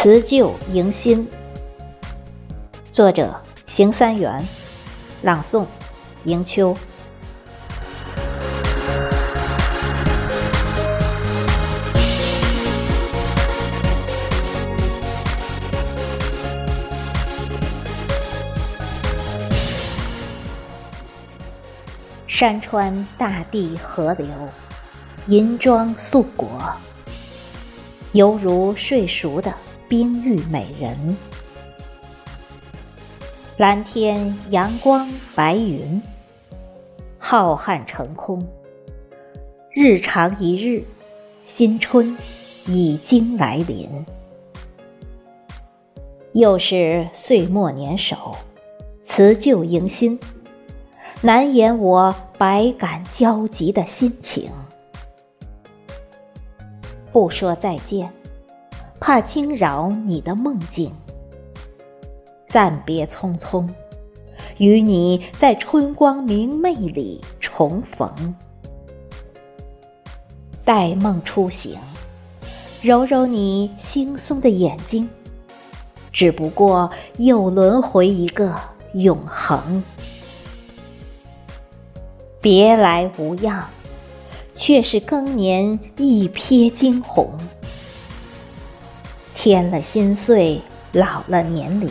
辞旧迎新，作者邢三元，朗诵迎秋。山川大地河流，银装素裹，犹如睡熟的。冰玉美人，蓝天阳光白云，浩瀚成空。日长一日，新春已经来临。又是岁末年首，辞旧迎新，难掩我百感交集的心情。不说再见。怕惊扰你的梦境，暂别匆匆，与你在春光明媚里重逢。待梦初醒，揉揉你惺忪的眼睛，只不过又轮回一个永恒。别来无恙，却是更年一瞥惊鸿。添了心碎，老了年龄。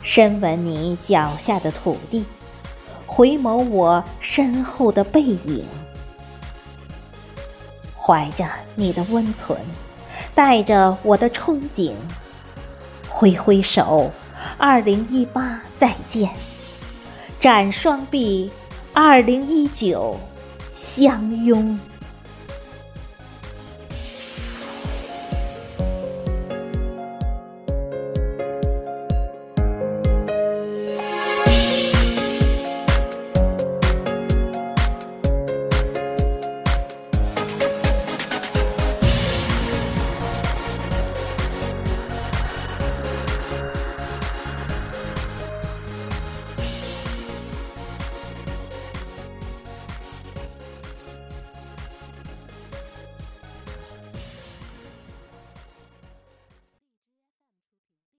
深吻你脚下的土地，回眸我身后的背影。怀着你的温存，带着我的憧憬，挥挥手，二零一八再见。展双臂，二零一九相拥。